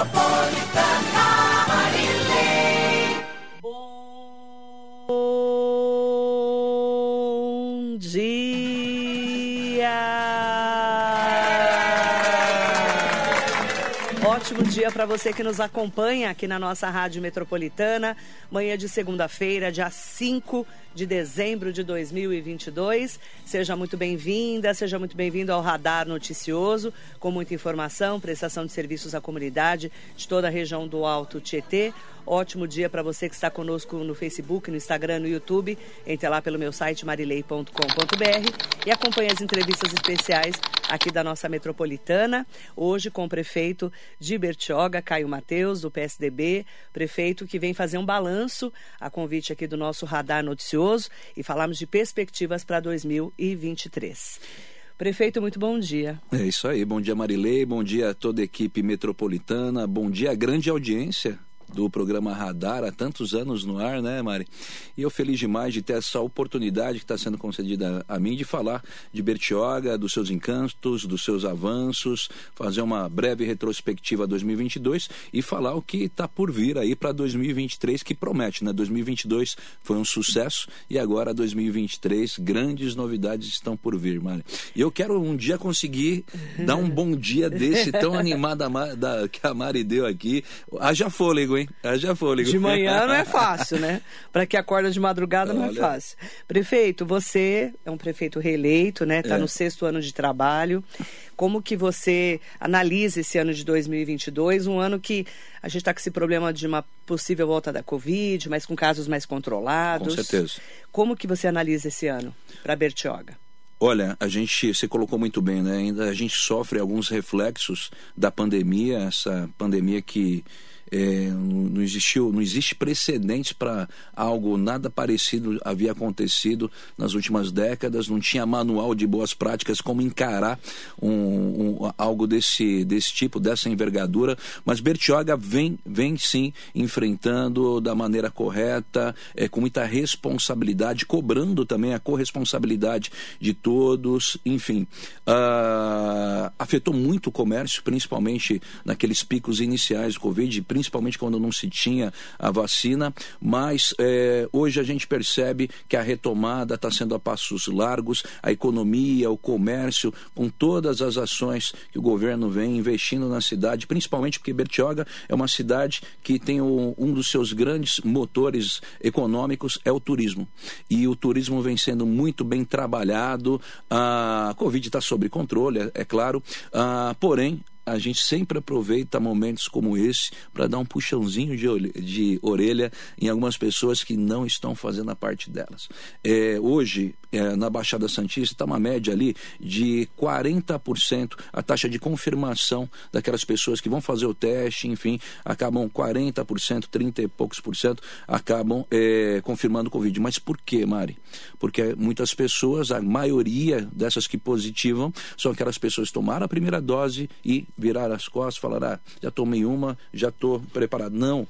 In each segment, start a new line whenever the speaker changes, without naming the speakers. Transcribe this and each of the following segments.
Metropolitana
Ótimo dia para você que nos acompanha aqui na nossa Rádio Metropolitana. Manhã de segunda-feira, dia 5 de dezembro de 2022. Seja muito bem-vinda, seja muito bem-vindo ao Radar Noticioso, com muita informação, prestação de serviços à comunidade de toda a região do Alto Tietê. Ótimo dia para você que está conosco no Facebook, no Instagram, no YouTube. Entre lá pelo meu site marilei.com.br e acompanhe as entrevistas especiais aqui da nossa metropolitana. Hoje com o prefeito de Bertioga, Caio Mateus, do PSDB, prefeito que vem fazer um balanço a convite aqui do nosso radar noticioso e falamos de perspectivas para 2023. Prefeito, muito bom dia.
É isso aí, bom dia Marilei, bom dia a toda a equipe metropolitana, bom dia a grande audiência do programa Radar há tantos anos no ar, né, Mari? E eu feliz demais de ter essa oportunidade que está sendo concedida a mim de falar de Bertioga, dos seus encantos, dos seus avanços, fazer uma breve retrospectiva 2022 e falar o que está por vir aí para 2023 que promete, né? 2022 foi um sucesso e agora 2023 grandes novidades estão por vir, Mari. E eu quero um dia conseguir dar um bom dia desse tão animado da, que a Mari deu aqui. Haja fôlego, hein? Hein? Haja fôlego.
De manhã não é fácil, né? Para que acorda de madrugada não é fácil. Prefeito, você é um prefeito reeleito, né? Está é. no sexto ano de trabalho. Como que você analisa esse ano de 2022, um ano que a gente está com esse problema de uma possível volta da Covid, mas com casos mais controlados.
Com certeza.
Como que você analisa esse ano para Bertioga?
Olha, a gente, você colocou muito bem, né? Ainda a gente sofre alguns reflexos da pandemia, essa pandemia que é, não existiu, não existe precedente para algo nada parecido havia acontecido nas últimas décadas. Não tinha manual de boas práticas como encarar um, um, algo desse, desse tipo, dessa envergadura. Mas Bertioga vem, vem sim enfrentando da maneira correta, é, com muita responsabilidade, cobrando também a corresponsabilidade de todos. Enfim, uh, afetou muito o comércio, principalmente naqueles picos iniciais do Covid, principalmente quando não se tinha a vacina, mas é, hoje a gente percebe que a retomada está sendo a passos largos, a economia, o comércio, com todas as ações que o governo vem investindo na cidade, principalmente porque Bertioga é uma cidade que tem um dos seus grandes motores econômicos é o turismo. E o turismo vem sendo muito bem trabalhado, a Covid está sob controle, é, é claro, ah, porém a gente sempre aproveita momentos como esse para dar um puxãozinho de, de, orelha em algumas pessoas que não estão fazendo a parte delas. É, hoje, é, na Baixada Santista, está uma média ali de 40% a taxa de confirmação daquelas pessoas que vão fazer o teste, enfim, acabam 40%, 30 e poucos por cento, acabam é, confirmando o Covid. Mas por quê, Mari? Porque muitas pessoas, a maioria dessas que positivam, são aquelas pessoas que tomaram a primeira dose e virar as costas, falar, ah, já tomei uma, já estou preparado. Não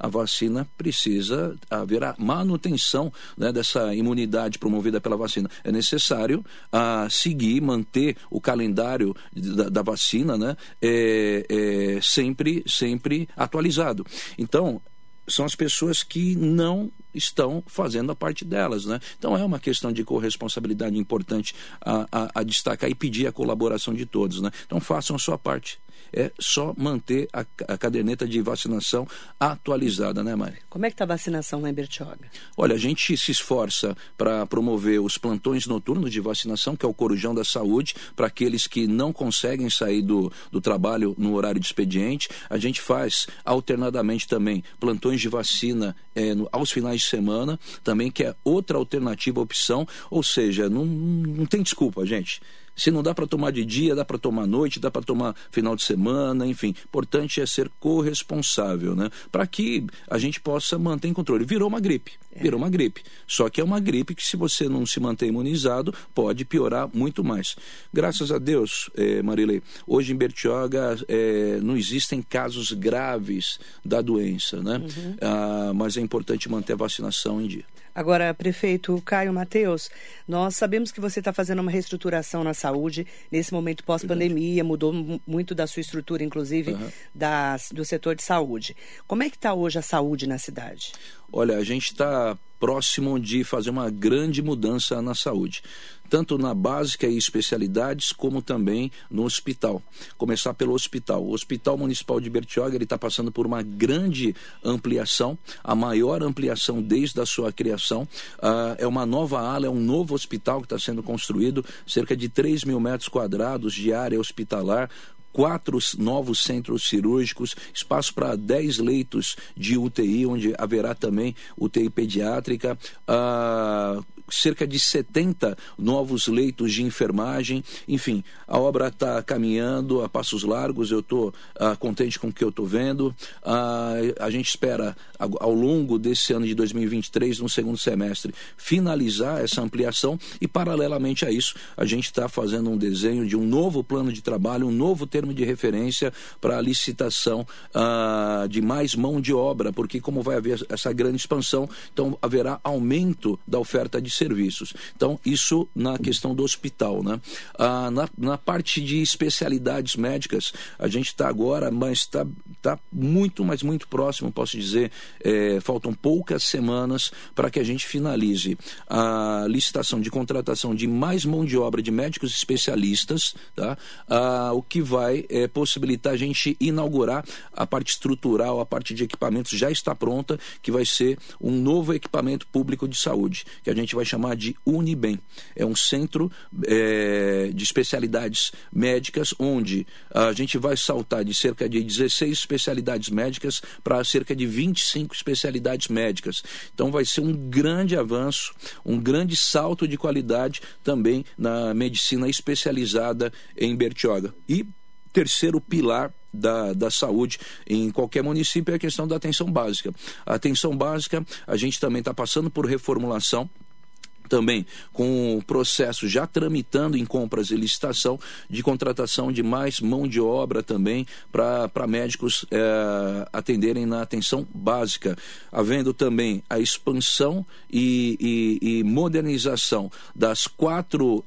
a vacina precisa haver a manutenção né, dessa imunidade promovida pela vacina. É necessário ah, seguir, manter o calendário da, da vacina né, é, é, sempre, sempre atualizado. Então, são as pessoas que não estão fazendo a parte delas, né? Então é uma questão de corresponsabilidade importante a, a, a destacar e pedir a colaboração de todos, né? Então façam a sua parte é só manter a, a caderneta de vacinação atualizada, né, Mari?
Como é que está a vacinação lá em Bertioga?
Olha, a gente se esforça para promover os plantões noturnos de vacinação, que é o Corujão da Saúde, para aqueles que não conseguem sair do, do trabalho no horário de expediente. A gente faz alternadamente também plantões de vacina é, no, aos finais de semana, também, que é outra alternativa opção, ou seja, não, não tem desculpa, gente. Se não dá para tomar de dia, dá para tomar à noite, dá para tomar final de semana, enfim. Importante é ser corresponsável, né? Para que a gente possa manter em controle. Virou uma gripe. Virou uma gripe. Só que é uma gripe que, se você não se manter imunizado, pode piorar muito mais. Graças a Deus, eh, Marilei, hoje em Bertioga eh, não existem casos graves da doença, né?
Uhum.
Ah, mas é importante manter a vacinação em dia.
Agora, prefeito Caio Mateus, nós sabemos que você está fazendo uma reestruturação na saúde nesse momento pós-pandemia, mudou mu- muito da sua estrutura, inclusive
Aham.
das- do setor de saúde. Como é que está hoje a saúde na cidade?
Olha, a gente está próximo de fazer uma grande mudança na saúde, tanto na básica e especialidades, como também no hospital. Começar pelo hospital. O Hospital Municipal de Bertioga está passando por uma grande ampliação, a maior ampliação desde a sua criação. Ah, é uma nova ala, é um novo hospital que está sendo construído, cerca de 3 mil metros quadrados de área hospitalar, quatro novos centros cirúrgicos, espaço para 10 leitos de UTI, onde haverá também UTI pediátrica, ah, cerca de 70 novos leitos de enfermagem. Enfim, a obra está caminhando a passos largos, eu estou contente com o que eu estou vendo. Ah, a gente espera, ao longo desse ano de 2023, no segundo semestre, finalizar essa ampliação e, paralelamente a isso, a gente está fazendo um desenho de um novo plano de trabalho, um novo termo de referência para a licitação ah, de mais mão de obra, porque como vai haver essa grande expansão, então haverá aumento da oferta de serviços. Então, isso na questão do hospital. Né? Ah, na, na parte de especialidades médicas, a gente está agora, mas está tá muito, mas muito próximo, posso dizer, eh, faltam poucas semanas para que a gente finalize a licitação de contratação de mais mão de obra de médicos especialistas, tá? Ah, o que vai eh, possibilitar a gente inaugurar a parte estrutural, a parte de equipamentos já está pronta, que vai ser um novo equipamento público de saúde, que a gente vai chamar de Unibem. É um centro eh, de especialidades médicas onde a gente vai saltar de cerca de 16 especialidades médicas para cerca de 25 especialidades médicas. Então vai ser um grande avanço, um grande salto de qualidade também na medicina especializada em Bertioga. E terceiro pilar da, da saúde em qualquer município é a questão da atenção básica. A atenção básica, a gente também está passando por reformulação também com o processo já tramitando em compras e licitação de contratação de mais mão de obra também para médicos eh, atenderem na atenção básica, havendo também a expansão e, e, e modernização das quatro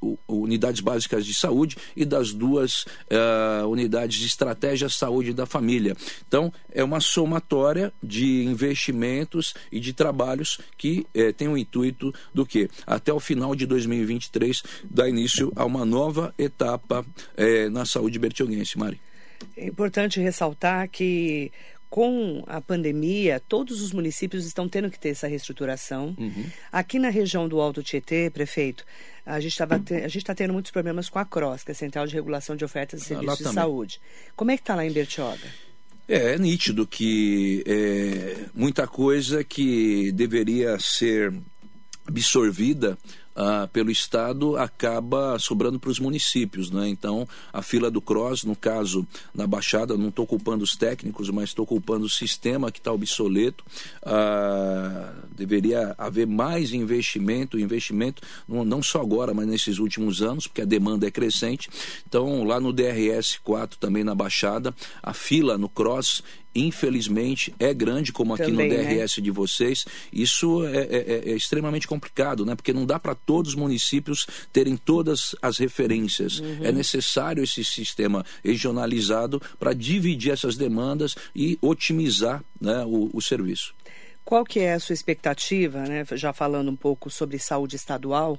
u- unidades básicas de saúde e das duas eh, unidades de estratégia saúde da família. Então, é uma somatória de investimentos e de trabalhos que tem o intuito do que? Até o final de 2023, dar início a uma nova etapa eh, na saúde bertioguense, Mari.
É importante ressaltar que com a pandemia, todos os municípios estão tendo que ter essa reestruturação.
Uhum.
Aqui na região do Alto Tietê, prefeito, a gente está tendo muitos problemas com a CROSS, que é a Central de Regulação de Ofertas de
Ah,
Serviços de. Saúde. Como é que está lá em Bertioga?
É, é nítido que é, muita coisa que deveria ser absorvida ah, pelo Estado acaba sobrando para os municípios. Né? Então, a fila do CROSS, no caso, na Baixada, não estou culpando os técnicos, mas estou culpando o sistema que está obsoleto. Ah, deveria haver mais investimento, investimento não, só agora, mas nesses últimos anos, porque a demanda é crescente. Então, lá no DRS 4, também na Baixada, a fila no CROSS infelizmente é grande como aqui
Também,
no
né?
DRS de vocês isso é, é- é extremamente complicado né porque não dá para todos os municípios terem todas as referências
Uhum.
é necessário esse sistema regionalizado para dividir essas demandas e otimizar né, o, o serviço
Qual que é a sua expectativa, né? Já falando um pouco sobre saúde estadual,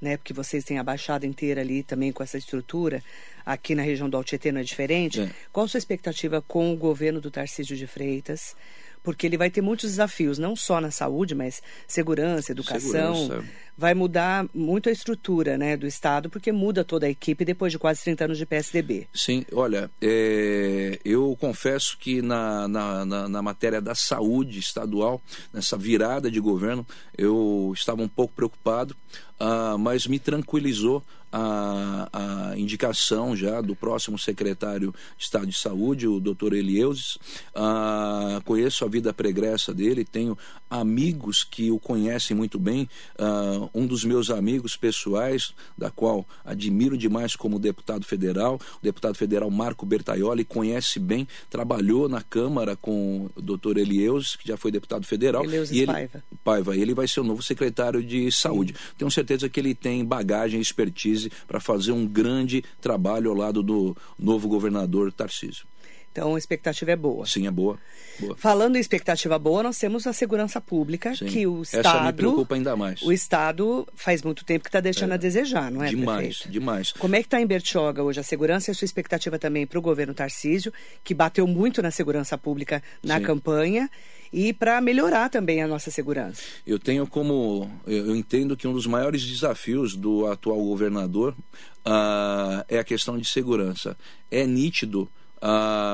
né? Porque vocês têm a Baixada inteira ali também com essa estrutura. Aqui na região do Altietê não é diferente.
É.
Qual a sua expectativa com o governo do Tarcísio de Freitas? Porque ele vai ter muitos desafios, não só na saúde, mas segurança, educação.
Segurança.
Vai mudar muito a estrutura né, do Estado, porque muda toda a equipe depois de quase 30 anos de PSDB.
Sim, olha, é, eu confesso que na, na, na, na matéria da saúde estadual, nessa virada de governo, eu estava um pouco preocupado, ah, mas me tranquilizou a, a indicação já do próximo secretário de Estado de Saúde, o doutor Elieuses. Ah, conheço a vida pregressa dele, tenho amigos que o conhecem muito bem. Uh, um dos meus amigos pessoais, da qual admiro demais como deputado federal, o deputado federal Marco Bertaioli, conhece bem, trabalhou na Câmara com o doutor Elieus, que já foi deputado federal.
Eleusis
e ele,
Paiva.
Paiva. Ele vai ser o novo secretário de Saúde. Sim. Tenho certeza que ele tem bagagem e expertise para fazer um grande trabalho ao lado do novo governador Tarcísio.
Então a expectativa é boa.
Sim, é boa. boa.
Falando em expectativa boa, nós temos a segurança pública, Sim. que o Estado.
Essa me preocupa ainda mais.
O Estado faz muito tempo que está deixando é. a desejar, não é?
Demais, demais.
Como é que está em Bertioga hoje a segurança e a sua expectativa também para o governo Tarcísio, que bateu muito na segurança pública na Sim. campanha? e para melhorar também a nossa segurança.
Eu tenho como. Eu entendo que um dos maiores desafios do atual governador uh, é a questão de segurança. É nítido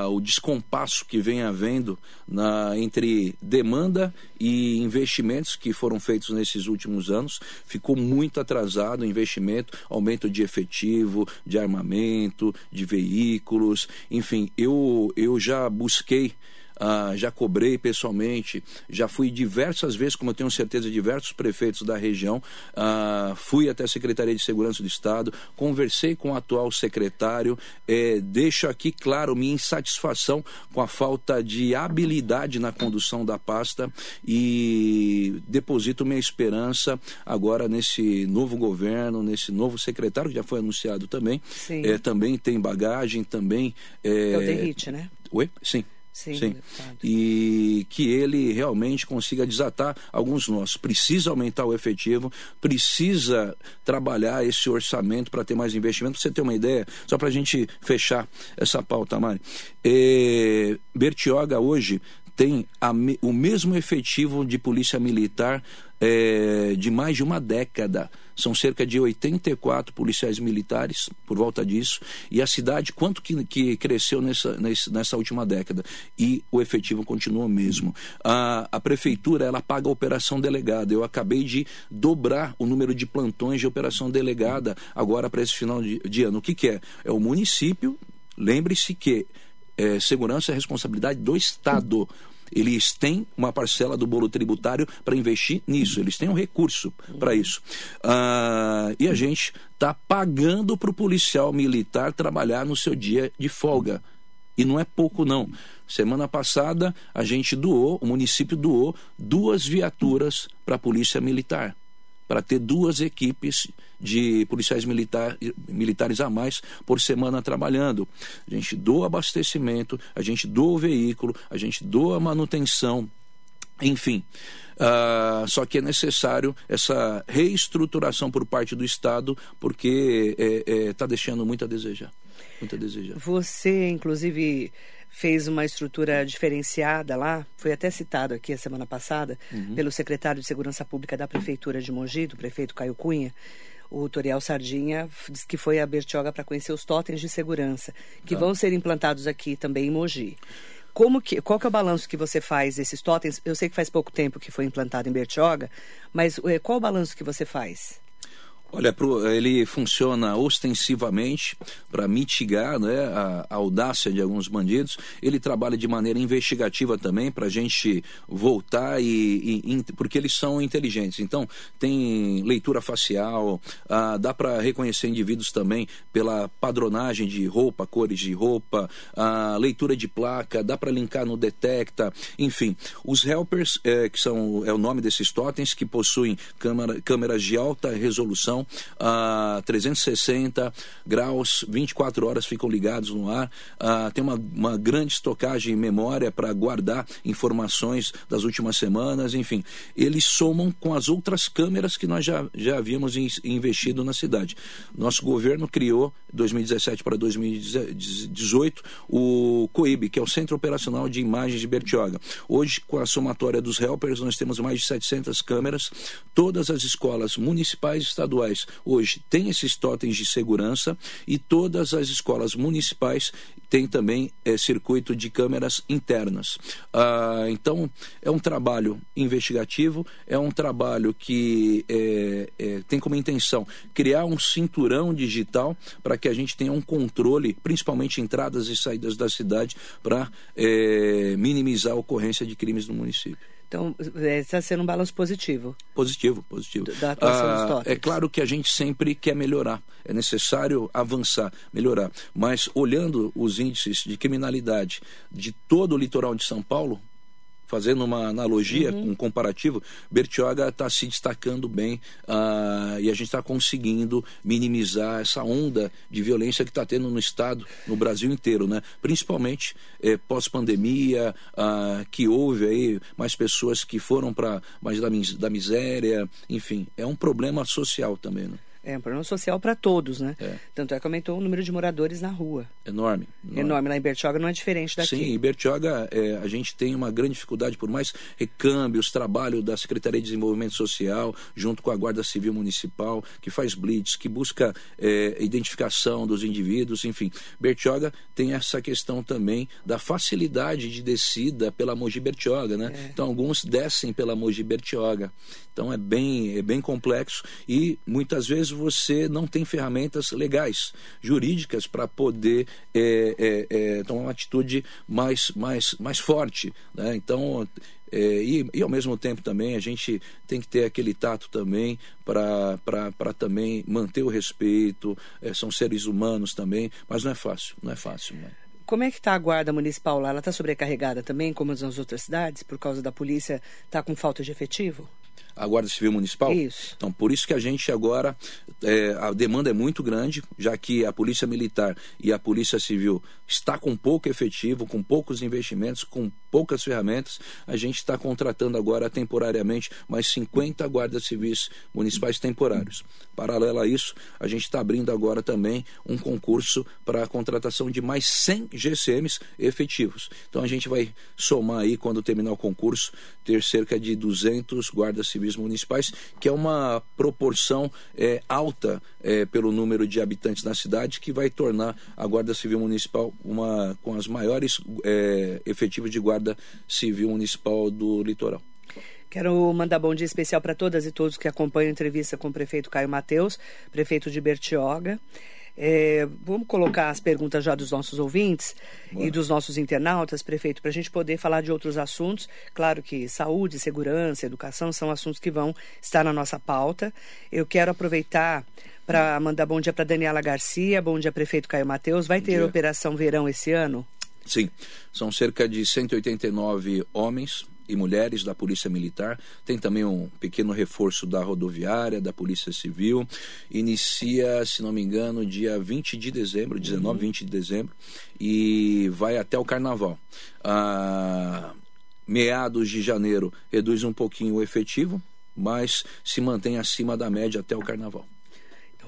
o descompasso que vem havendo na, entre demanda e investimentos que foram feitos nesses últimos anos. Ficou muito atrasado o investimento, aumento de efetivo, de armamento, de veículos. Enfim, eu, eu já busquei ah, já cobrei pessoalmente, já fui diversas vezes, como eu tenho certeza, diversos prefeitos da região, ah, fui até a Secretaria de Segurança do Estado, conversei com o atual secretário, eh, deixo aqui claro minha insatisfação com a falta de habilidade na condução da pasta e deposito minha esperança agora nesse novo governo, nesse novo secretário que já foi anunciado também, eh, também tem bagagem, também...
Eh, é o Derrite, né?
Oi? Sim. Sim, Sim. E que ele realmente consiga desatar alguns nós. Precisa aumentar o efetivo, precisa trabalhar esse orçamento para ter mais investimento. Para você ter uma ideia, só para a gente fechar essa pauta, Mari. É, Bertioga hoje tem a, o mesmo efetivo de polícia militar é, de mais de uma década. São cerca de 84 policiais militares, por volta disso. E a cidade, quanto que, que cresceu nessa, nessa última década? E o efetivo continua mesmo. A, a prefeitura, ela paga a operação delegada. Eu acabei de dobrar o número de plantões de operação delegada agora para esse final de, de ano. O que, que é? É o município. Lembre-se que é, segurança é responsabilidade do Estado. Eles têm uma parcela do bolo tributário para investir nisso, eles têm um recurso para isso. Ah, e a gente está pagando para o policial militar trabalhar no seu dia de folga. E não é pouco, não. Semana passada, a gente doou, o município doou duas viaturas para a Polícia Militar para ter duas equipes de policiais militar, militares a mais por semana trabalhando. A gente doa abastecimento, a gente doa o veículo, a gente doa manutenção, enfim. Uh, só que é necessário essa reestruturação por parte do Estado, porque está é, é, tá deixando muito a desejar. Muito a desejar.
Você, inclusive, fez uma estrutura diferenciada lá, foi até citado aqui a semana passada, uhum. pelo secretário de Segurança Pública da Prefeitura de Mogi, do prefeito Caio Cunha, o Toriel Sardinha, disse que foi a Bertioga para conhecer os totens de segurança, que tá. vão ser implantados aqui também em Mogi. Como que, qual que é o balanço que você faz desses totens? Eu sei que faz pouco tempo que foi implantado em Bertioga, mas eh, qual o balanço que você faz?
Olha, ele funciona ostensivamente para mitigar né, a, audácia de alguns bandidos. Ele trabalha de maneira investigativa também para a gente voltar e, e, porque eles são inteligentes. Então tem leitura facial, ah, dá para reconhecer indivíduos também pela padronagem de roupa, cores de roupa, ah, leitura de placa, dá para linkar no detecta, enfim. Os helpers, é, que são é o nome desses totens que possuem câmera, câmeras de alta resolução a 360 graus, 24 horas ficam ligados no ar, tem uma, uma grande estocagem em memória para guardar informações das últimas semanas, enfim. Eles somam com as outras câmeras que nós já, já havíamos in, investido na cidade. Nosso governo criou, 2017 para 2018, o COIB, que é o Centro Operacional de Imagens de Bertioga. Hoje, com a somatória dos helpers, nós temos mais de 700 câmeras. Todas as escolas municipais e estaduais municipais hoje têm esses totens de segurança e todas as escolas municipais têm também é, circuito de câmeras internas. Ah, então, é um trabalho investigativo, é um trabalho que é, é, tem como intenção criar um cinturão digital para que a gente tenha um controle, principalmente entradas e saídas da cidade, para minimizar a ocorrência de crimes no município.
Então, está sendo um balanço positivo.
Positivo, positivo.
Da atuação dos
Ah,
totens.
é claro que a gente sempre quer melhorar, é necessário avançar, melhorar. Mas olhando os índices de criminalidade de todo o litoral de São Paulo, fazendo uma analogia, um comparativo, Bertioga está se destacando bem ah, e a gente está conseguindo minimizar essa onda de violência que está tendo no Estado, no Brasil inteiro, né? principalmente eh, pós-pandemia, ah, que houve aí mais pessoas que foram para mais da, da miséria, enfim, é um problema social também, né?
É um problema social para todos, né?
É.
Tanto é que aumentou o número de moradores na rua.
enorme.
Enorme. Lá em Bertioga não é diferente daqui.
Sim, em Bertioga é, a gente tem uma grande dificuldade, por mais recâmbios, trabalho da Secretaria de Desenvolvimento Social, junto com a Guarda Civil Municipal, que faz blitz, que busca é, identificação dos indivíduos, enfim. Bertioga tem essa questão também da facilidade de descida pela Mogi Bertioga, né? Então alguns descem pela Mogi Bertioga. Então é bem, é bem complexo e muitas vezes você não tem ferramentas legais, jurídicas, para poder é, é, é, tomar uma atitude mais, mais, mais forte. Né? Então, é, e, e ao mesmo tempo também a gente tem que ter aquele tato também para também manter o respeito, é, são seres humanos também, mas não é fácil, não é fácil. Né?
Como é que está a guarda municipal lá? Ela está sobrecarregada também, como nas outras cidades, por causa da polícia estar com falta de efetivo?
A Guarda Civil Municipal.
Isso.
Então, por isso que a gente agora, é, a demanda é muito grande, já que a Polícia Militar e a Polícia Civil está com pouco efetivo, com poucos investimentos, com poucas ferramentas. A gente está contratando agora temporariamente mais 50 guardas civis municipais temporários. Paralelo a isso, a gente está abrindo agora também um concurso para a contratação de mais 100 GCMs efetivos. Então a gente vai somar aí, quando terminar o concurso, ter cerca de 200 guardas civis municipais, que é uma proporção é, alta é, pelo número de habitantes na cidade, que vai tornar a Guarda Civil Municipal uma com as maiores é, efetivos de Guarda Civil Municipal do litoral.
Quero mandar bom dia especial para todas e todos que acompanham a entrevista com o prefeito Caio Mateus, prefeito de Bertioga. É, vamos colocar as perguntas já dos nossos ouvintes e dos nossos internautas, prefeito, para a gente poder falar de outros assuntos. Claro que saúde, segurança, educação são assuntos que vão estar na nossa pauta. Eu quero aproveitar para mandar bom dia para Daniela Garcia, bom dia, prefeito Caio Mateus. Vai ter
dia.
Operação Verão esse ano?
Sim, são cerca de 189 homens e mulheres da Polícia Militar. Tem também um pequeno reforço da rodoviária, da Polícia Civil. Inicia, se não me engano, dia 20 de dezembro, 19, 20 de dezembro, e vai até o Carnaval. Ah, meados de janeiro reduz um pouquinho o efetivo, mas se mantém acima da média até o Carnaval.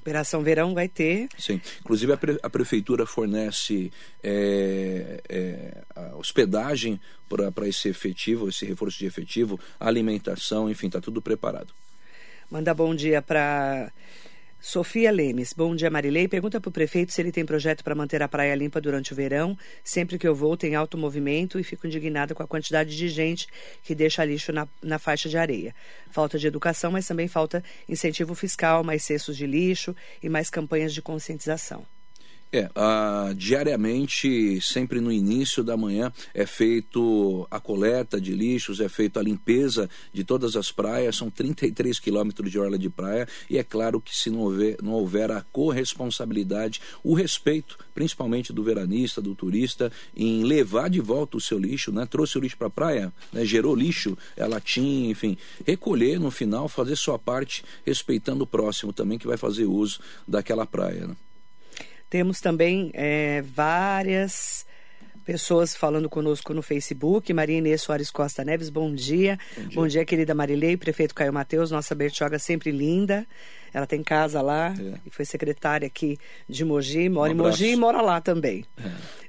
Operação Verão vai ter.
Sim, inclusive a, pre- a prefeitura fornece é, é, a hospedagem para esse efetivo, esse reforço de efetivo, alimentação, enfim, está tudo preparado.
Mandar bom dia para Sofia Lemes. Bom dia, Marilei. Pergunta para o prefeito se ele tem projeto para manter a praia limpa durante o verão. Sempre que eu vou, tem alto movimento e fico indignada com a quantidade de gente que deixa lixo na, na faixa de areia. Falta de educação, mas também falta incentivo fiscal, mais cestos de lixo e mais campanhas de conscientização.
É, diariamente, sempre no início da manhã, é feito a coleta de lixos, é feita a limpeza de todas as praias, são 33 quilômetros de orla de praia, e é claro que se não houver, não houver a corresponsabilidade, o respeito, principalmente do veranista, do turista, em levar de volta o seu lixo, né? trouxe o lixo para a praia, né? gerou lixo, é latinha, enfim, recolher no final, fazer sua parte, respeitando o próximo também, que vai fazer uso daquela praia. Né?
Temos também é, várias pessoas falando conosco no Facebook. Maria Inês Soares Costa Neves, bom dia. Bom dia, querida Marilei, prefeito Caio Mateus, nossa Bertioga sempre linda. Ela tem casa lá
É.
e foi secretária aqui de Mogi, mora
Um
em Mogi e mora lá também.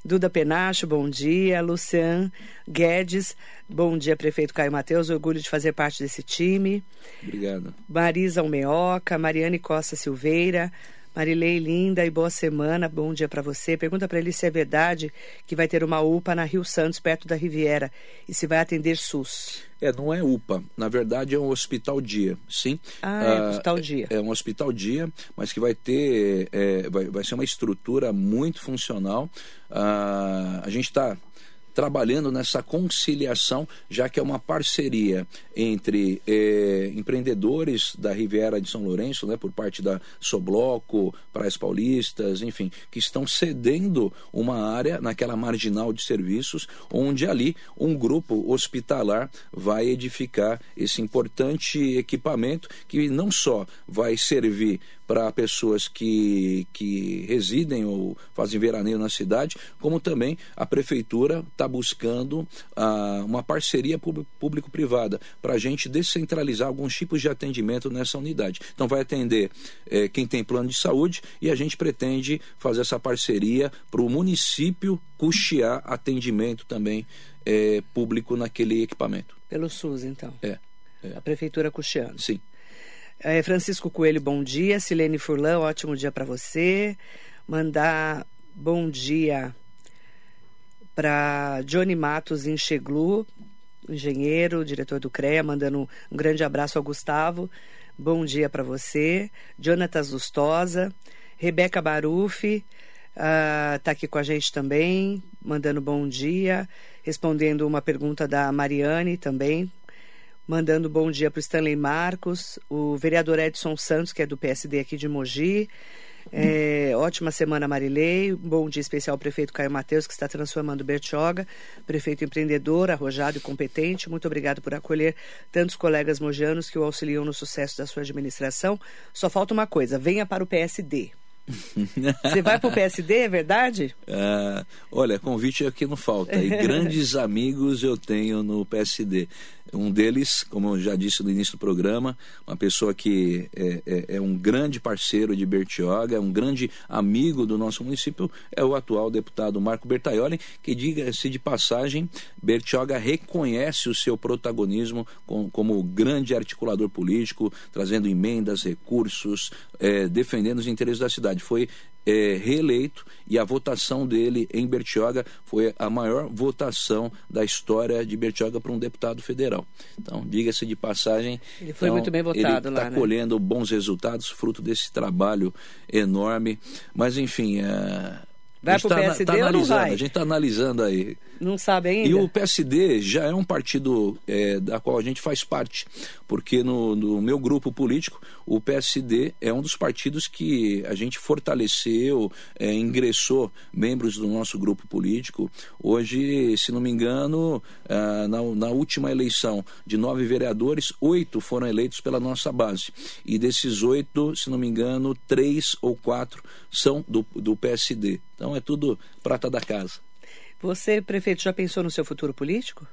Duda Penacho, bom dia. Lucian Guedes, bom dia, prefeito Caio Mateus. Orgulho de fazer parte desse time.
Obrigado.
Marisa Almeoca, Mariane Costa Silveira, Marilei Linda e boa semana, bom dia para você. Pergunta para ele se é verdade que vai ter uma UPA na Rio Santos, perto da Riviera, e se vai atender SUS.
É, não é UPA. Na verdade, é um hospital dia, sim.
Ah, é um hospital dia.
É, um hospital dia, mas que vai ter, é, vai, vai ser uma estrutura muito funcional. Ah, a gente está trabalhando nessa conciliação, já que é uma parceria entre eh, empreendedores da Riviera de São Lourenço, né, por parte da Sobloco, Praias Paulistas, enfim, que estão cedendo uma área naquela marginal de serviços, onde ali um grupo hospitalar vai edificar esse importante equipamento que não só vai servir para pessoas que, que residem ou fazem veraneio na cidade, como também a prefeitura está buscando ah, uma parceria público-privada para a gente descentralizar alguns tipos de atendimento nessa unidade. Então vai atender eh, quem tem plano de saúde e a gente pretende fazer essa parceria para o município custear atendimento também eh, público naquele equipamento.
Pelo SUS, então.
É. é.
A prefeitura custeando.
Sim.
É, Francisco Coelho, bom dia. Silene Furlan, ótimo dia para você. Mandar bom dia para Johnny Matos em Cheglu, engenheiro, diretor do CREA, mandando um grande abraço ao Gustavo. Bom dia para você. Jonatas Lustosa, Rebeca Barufi, está uh, aqui com a gente também, mandando bom dia, respondendo uma pergunta da Mariane também, mandando bom dia para o Stanley Marcos, o vereador Edson Santos, que é do PSD aqui de Mogi. É, ótima semana, Marilei. Bom dia especial ao prefeito Caio Mateus, que está transformando Bertioga, prefeito empreendedor, arrojado e competente. Muito obrigado por acolher tantos colegas mojanos que o auxiliam no sucesso da sua administração. Só falta uma coisa: venha para o PSD. Você vai para o PSD, é verdade?
Uh, olha, convite aqui não falta. E grandes amigos eu tenho no PSD. Um deles, como eu já disse no início do programa, uma pessoa que é, é, é um grande parceiro de Bertioga, é um grande amigo do nosso município, é o atual deputado Marco Bertaioli, que, diga-se de passagem, Bertioga reconhece o seu protagonismo com, como grande articulador político, trazendo emendas, recursos, é, defendendo os interesses da cidade. Foi é, reeleito e a votação dele em Bertioga foi a maior votação da história de Bertioga para um deputado federal. Então, diga-se de passagem.
Ele foi
então,
muito bem votado
ele
lá.
Está
né?
colhendo bons resultados, fruto desse trabalho enorme. Mas, enfim. É...
Vai para o PSD tá, tá ou não vai?
A gente está analisando aí.
Não sabe ainda?
E o PSD já é um partido é, da qual a gente faz parte, porque no, no, meu grupo político, o PSD é um dos partidos que a gente fortaleceu, é, ingressou membros do nosso grupo político. Hoje, se não me engano, é, na, na última eleição de nove vereadores, oito foram eleitos pela nossa base. E desses oito, se não me engano, três ou quatro são do, do PSD. Então é tudo prata da casa.
Você, prefeito, já pensou no seu futuro político?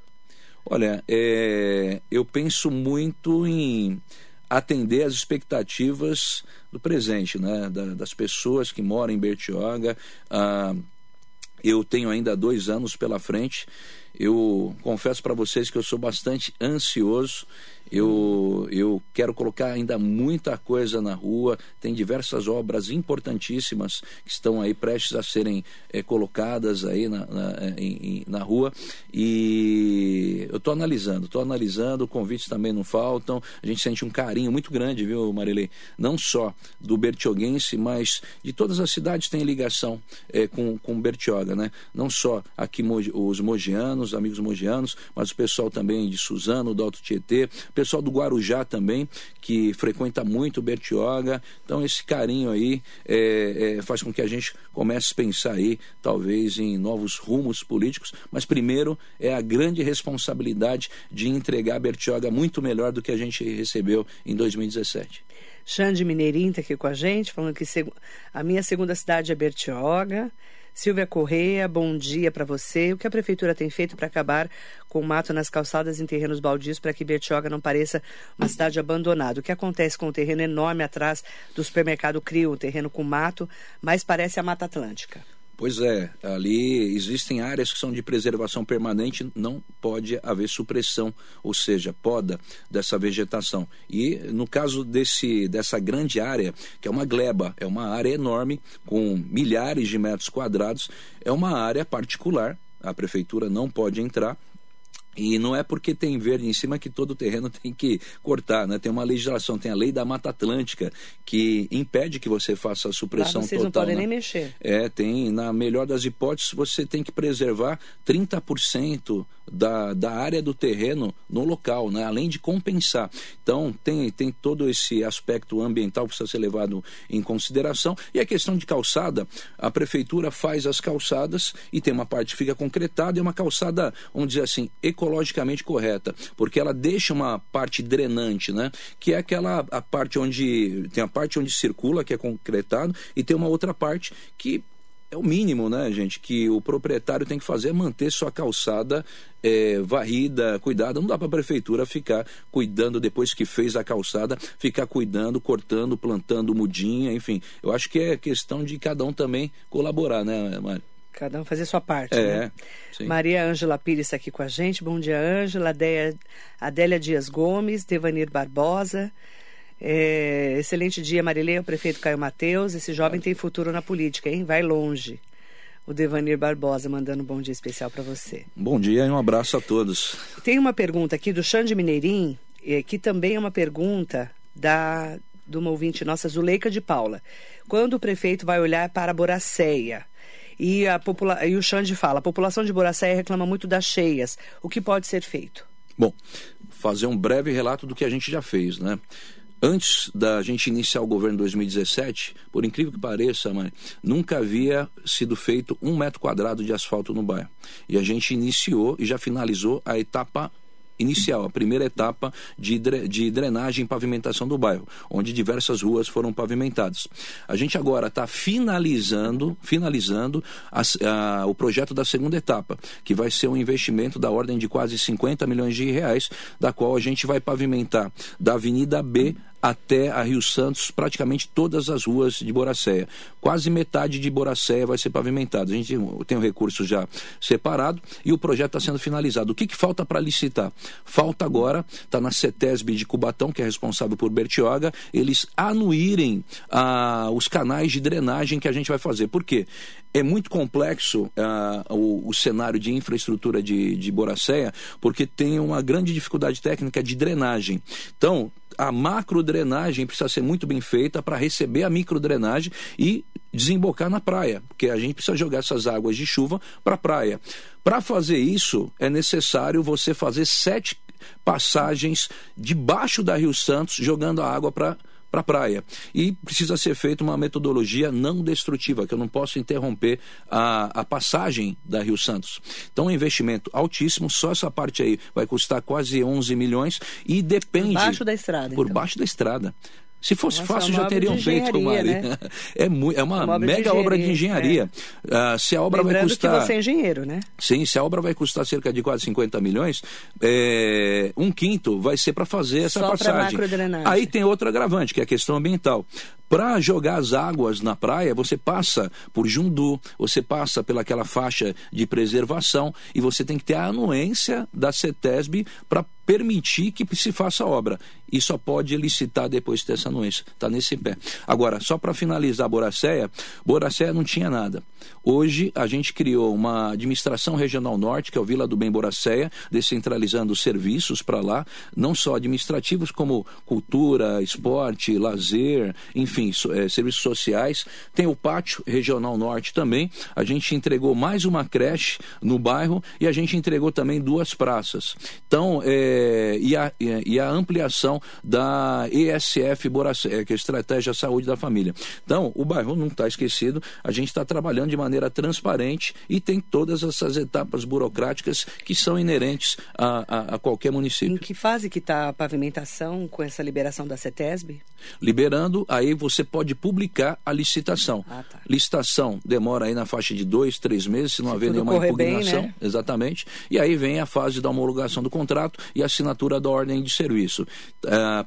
Olha, é, eu penso muito em atender às expectativas do presente, né? Da, das pessoas que moram em Bertioga. Ah, eu tenho ainda dois anos pela frente. Eu confesso para vocês que eu sou bastante ansioso eu, eu quero colocar ainda muita coisa na rua, tem diversas obras importantíssimas que estão aí prestes a serem é, colocadas aí na, na, eh, em, na rua e eu estou analisando, estou analisando, convites também não faltam, a gente sente um carinho muito grande, viu, Marilei? Não só do Bertioguense, mas de todas as cidades têm ligação é, com, com Bertioga, né? Não só aqui os mogianos, amigos mogianos, mas o pessoal também de Suzano, do Alto Tietê, pessoal do Guarujá também, que frequenta muito Bertioga. Então, esse carinho aí é, é, faz com que a gente comece a pensar aí, talvez, em novos rumos políticos. Mas, primeiro, é a grande responsabilidade de entregar Bertioga muito melhor do que a gente recebeu em 2017.
Xande Mineirinho está aqui com a gente, falando que a minha segunda cidade é Bertioga. Silvia Correia, bom dia para você. O que a prefeitura tem feito para acabar com o mato nas calçadas em terrenos baldios para que Bertioga não pareça uma cidade abandonada? O que acontece com o terreno enorme atrás do supermercado Crio, um terreno com mato, mas parece a Mata Atlântica?
Pois é, ali existem áreas que são de preservação permanente, não pode haver supressão, ou seja, poda dessa vegetação. E no caso desse, dessa grande área, que é uma gleba, é uma área enorme, com milhares de metros quadrados, é uma área particular, a prefeitura não pode entrar, E não é porque tem verde em cima que todo o terreno tem que cortar, né? Tem uma legislação, tem a lei da Mata Atlântica que impede que você faça a supressão
Lá vocês
total.
não podem
né?
nem mexer.
É, tem, na melhor das hipóteses, você tem que preservar 30% da, da área do terreno no local, né? além de compensar. Então, tem, tem todo esse aspecto ambiental que precisa ser levado em consideração. E a questão de calçada, a prefeitura faz as calçadas e tem uma parte que fica concretada e uma calçada, vamos dizer assim, ecologicamente correta, porque ela deixa uma parte drenante, né? que é aquela a parte onde tem a parte onde circula, que é concretado, e tem uma outra parte que é o mínimo, né, gente, que o proprietário tem que fazer é manter sua calçada é, varrida, cuidada. Não dá para a prefeitura ficar cuidando depois que fez a calçada, ficar cuidando, cortando, plantando mudinha, enfim. Eu acho que é questão de cada um também colaborar, né, Mário?
Cada um fazer sua parte,
É,
né?
sim.
Maria Ângela Pires está aqui com a gente. Bom dia, Ângela. Adélia, Dias Gomes, Devanir Barbosa. É, excelente dia, Marilei, o prefeito Caio Mateus. Esse jovem tem futuro na política, hein? Vai longe. O Devanir Barbosa mandando um bom dia especial para você.
Bom dia e um abraço a todos.
Tem uma pergunta aqui do Xande Mineirim, que também é uma pergunta da de uma ouvinte nossa, Zuleika de Paula. Quando o prefeito vai olhar para a Boracéia? E, a popula... e o Xande fala, a população de Boracéia reclama muito das cheias. O que pode ser feito?
Bom, fazer um breve relato do que a gente já fez, né? Antes da gente iniciar o governo em 2017, por incrível que pareça, mãe, nunca havia sido feito um metro quadrado de asfalto no bairro. E a gente iniciou e já finalizou a etapa inicial, a primeira etapa de, de drenagem e pavimentação do bairro, onde diversas ruas foram pavimentadas. A gente agora está finalizando, finalizando a- o projeto da segunda etapa, que vai ser um investimento da ordem de quase 50 milhões de reais, da qual a gente vai pavimentar da Avenida B até a Rio Santos, praticamente todas as ruas de Boracéia. Quase metade de Boracéia vai ser pavimentada. A gente tem o recurso já separado e o projeto está sendo finalizado. O que, que falta para licitar? Falta agora, está na CETESB de Cubatão, que é responsável por Bertioga, eles anuírem ah, os canais de drenagem que a gente vai fazer. Por quê? É muito complexo ah, o, o cenário de infraestrutura de, de Boracéia, porque tem uma grande dificuldade técnica de drenagem. Então, a macro drenagem precisa ser muito bem feita para receber a micro drenagem e desembocar na praia, porque a gente precisa jogar essas águas de chuva para a praia. Para fazer isso, é necessário você fazer sete passagens debaixo da Rio Santos, jogando a água para para a praia. E precisa ser feita uma metodologia não destrutiva, que eu não posso interromper a, a passagem da Rio Santos. Então, é um investimento altíssimo, só essa parte aí vai custar quase 11 milhões e depende...
Por baixo da estrada,
Por
então.
baixo da estrada. Se fosse
Nossa,
fácil,
é
já teriam
de
feito,
engenharia,
Mari.
né?
É, é uma,
Uma obra de
mega obra de
engenharia,
engenharia. Ah, se a obra vai
Lembrando
custar...
que você é engenheiro, né?
Sim, se a obra vai custar cerca de quase 50 milhões, é, um quinto vai ser para fazer essa
Só
passagem. Aí tem outro agravante, que é a questão ambiental. Para jogar as águas na praia, você passa por Jundu, você passa pelaquela faixa de preservação e você tem que ter a anuência da CETESB para permitir que se faça a obra. E só pode licitar depois de ter anuência. Está nesse pé. Agora, só para finalizar Boracéia, Boracéia não tinha nada. Hoje a gente criou uma administração regional norte, que é o Vila do Bem Boracéia, descentralizando os serviços para lá, não só administrativos como cultura, esporte, lazer, enfim, so- eh, serviços sociais. Tem o Pátio Regional Norte também. A gente entregou mais uma creche no bairro e a gente entregou também duas praças. Então, eh, e, a, e a ampliação da ESF Boracéia, que é a Estratégia Saúde da Família. Então, o bairro não está esquecido, a gente está trabalhando de maneira transparente e tem todas essas etapas burocráticas que são inerentes a, a- a qualquer
Em
município.
que fase que está a pavimentação com essa liberação da CETESB?
Liberando, aí você pode publicar a licitação.
Ah, tá.
Licitação demora aí na faixa de dois, três meses, se não
Se
haver nenhuma
correr bem,
impugnação.
né?
Exatamente. E aí vem a fase da homologação do contrato e assinatura da ordem de serviço,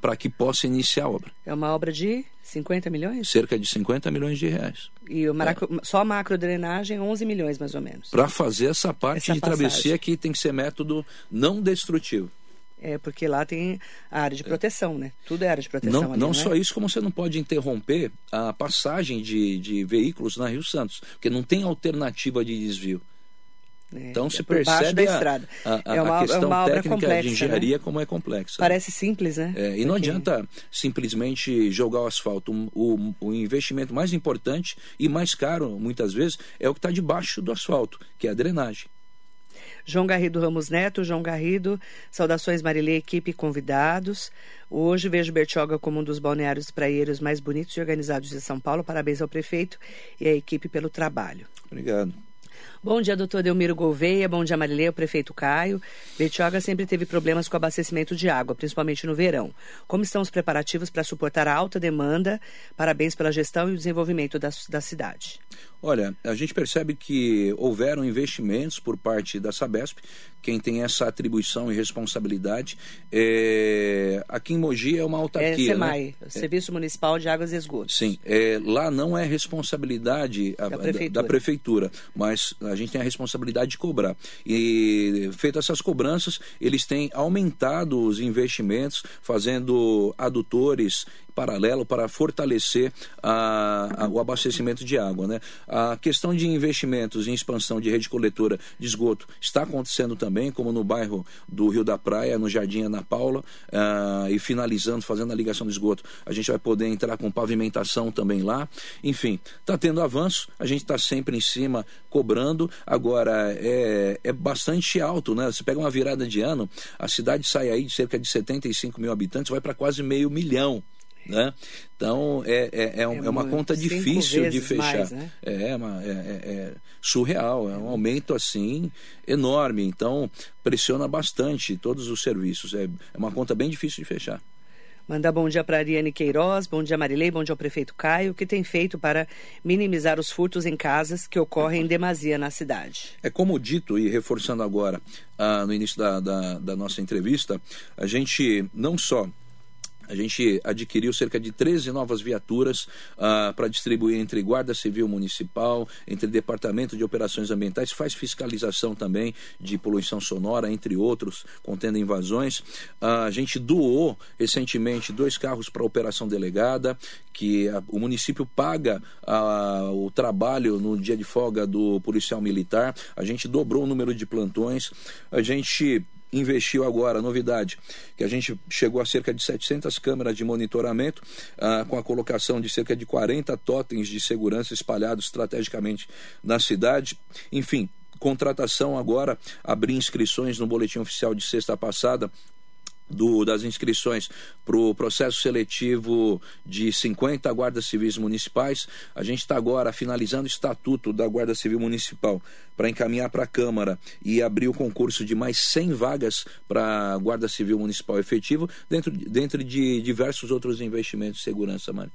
para que possa iniciar a obra.
É uma obra de 50 milhões?
Cerca de 50 milhões de reais.
E maraco... só a macrodrenagem, 11 milhões mais ou menos.
Para fazer essa parte
Essa
de
passagem.
travessia que tem que ser método não destrutivo.
É, porque lá tem a área de proteção, né? Tudo é área de proteção
Não,
ali,
não
é?
só isso, como você não pode interromper a passagem de, de veículos na Rio Santos, porque não tem alternativa de desvio.
Né?
Então
É
se
baixo
percebe
da
a,
estrada.
a, a-
é uma,
a questão
é uma obra
técnica
complexa,
de engenharia
né?
como é complexa.
Parece simples, né?
É, e não
Porque-
adianta simplesmente jogar o asfalto. O, o investimento mais importante e mais caro, muitas vezes, é o que está debaixo do asfalto, que é a drenagem.
João Garrido Ramos Neto, João Garrido, saudações Marilê, equipe e convidados. Hoje vejo Bertioga como um dos balneários praieiros mais bonitos e organizados de São Paulo. Parabéns ao prefeito e à equipe pelo trabalho.
Obrigado.
Bom dia, doutor Delmiro Gouveia. Bom dia, Marilê, o prefeito Caio. Bertioga sempre teve problemas com abastecimento de água, principalmente no verão. Como estão os preparativos para suportar a alta demanda? Parabéns pela gestão e o desenvolvimento da, da cidade.
Olha, a gente percebe que houveram investimentos por parte da Sabesp, quem tem essa atribuição e responsabilidade. É... Aqui em Mogi é uma
É
autarquia.
SEMAI,
né?
Serviço Municipal de Águas e Esgotos.
Sim, é, lá não é responsabilidade a-
Da
da,
prefeitura.
da prefeitura, mas a gente tem a responsabilidade de cobrar. E feitas essas cobranças, eles têm aumentado os investimentos, fazendo adutores paralelo para fortalecer a- a- o abastecimento de água. Né? A questão de investimentos em expansão de rede coletora de esgoto está acontecendo também, como no bairro do Rio da Praia, no Jardim Ana Paula, ah, e finalizando, fazendo a ligação do esgoto, a gente vai poder entrar com pavimentação também lá. Enfim, está tendo avanço, a gente está sempre em cima cobrando. Agora, é, é bastante alto, né? Você pega uma virada de ano, a cidade sai aí de cerca de 75 mil habitantes, vai para quase meio milhão. Né? Então é, é, é,
É
é uma conta difícil de fechar.
mais, né?
É, uma- é- é- é surreal, é um aumento assim enorme. Então pressiona bastante todos os serviços. É, uma conta bem difícil de fechar.
Mandar bom dia para Ariane Queiroz, bom dia Marilei, bom dia ao prefeito Caio, o que tem feito para minimizar os furtos em casas que ocorrem em demasia na cidade.
É como dito, e reforçando agora ah, no início da, da, da nossa entrevista, a gente não só a gente adquiriu cerca de 13 novas viaturas ah, para distribuir entre Guarda Civil Municipal, entre Departamento de Operações Ambientais, faz fiscalização também de poluição sonora, entre outros, contendo invasões. Ah, a gente doou recentemente dois carros para a Operação Delegada, que a- o município paga ah, o trabalho no dia de folga do policial militar. A gente dobrou o número de plantões. A gente investiu agora, novidade, que a gente chegou a cerca de 700 câmeras de monitoramento, ah, com a colocação de cerca de 40 totens de segurança espalhados estrategicamente na cidade. Enfim, contratação agora, abrir inscrições no boletim oficial de sexta passada do- das inscrições para o processo seletivo de 50 guardas civis municipais. A gente está agora finalizando o estatuto da Guarda Civil Municipal para encaminhar para a Câmara e abrir o concurso de mais 100 vagas para a Guarda Civil Municipal efetivo, dentro, dentro de diversos outros investimentos de segurança, Mari.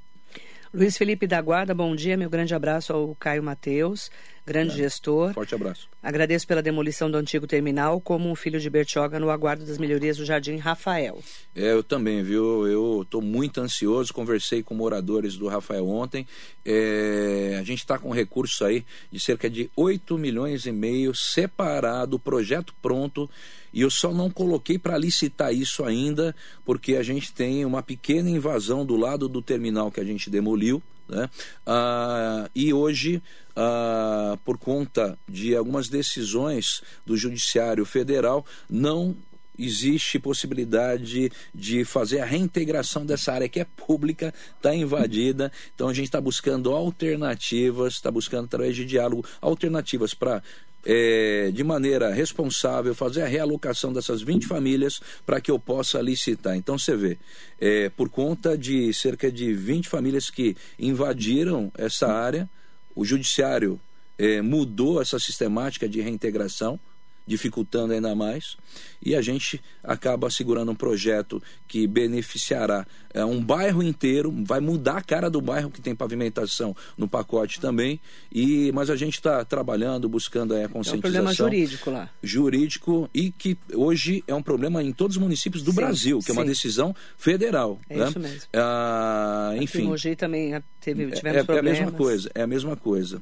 Luiz Felipe da Guarda, bom dia, meu grande abraço ao Caio Mateus, grande gestor.
Forte abraço.
Agradeço pela demolição do antigo terminal, como um filho de Bertioga no aguardo das melhorias do Jardim Rafael.
É, eu também, viu? Eu estou muito ansioso. Conversei com moradores do Rafael ontem. É, a gente está com recursos aí de cerca de 8 milhões e meio separado, projeto pronto. E eu só não coloquei para licitar isso ainda, porque a gente tem uma pequena invasão do lado do terminal que a gente demoliu. Né? Ah, e hoje, ah, por conta de algumas decisões do Judiciário Federal, não existe possibilidade de fazer a reintegração dessa área que é pública, está invadida. Então a gente está buscando alternativas, está buscando através de diálogo alternativas para é, de maneira responsável, fazer a realocação dessas 20 famílias para que eu possa licitar. Então você vê, é, por conta de cerca de 20 famílias que invadiram essa área, o judiciário é, mudou essa sistemática de reintegração dificultando ainda mais, e a gente acaba segurando um projeto que beneficiará é, um bairro inteiro, vai mudar a cara do bairro que tem pavimentação no pacote também, e mas a gente está trabalhando, buscando aí a
É um
conscientização
problema jurídico lá.
jurídico e que hoje é um problema em todos os municípios do
Sim,
Brasil, que é uma
sim.
decisão federal.
É
né?
isso mesmo.
Ah,
Aqui em
enfim,
Mogi também teve,
é,
tivemos
é a
problemas.
mesma coisa, é a mesma coisa.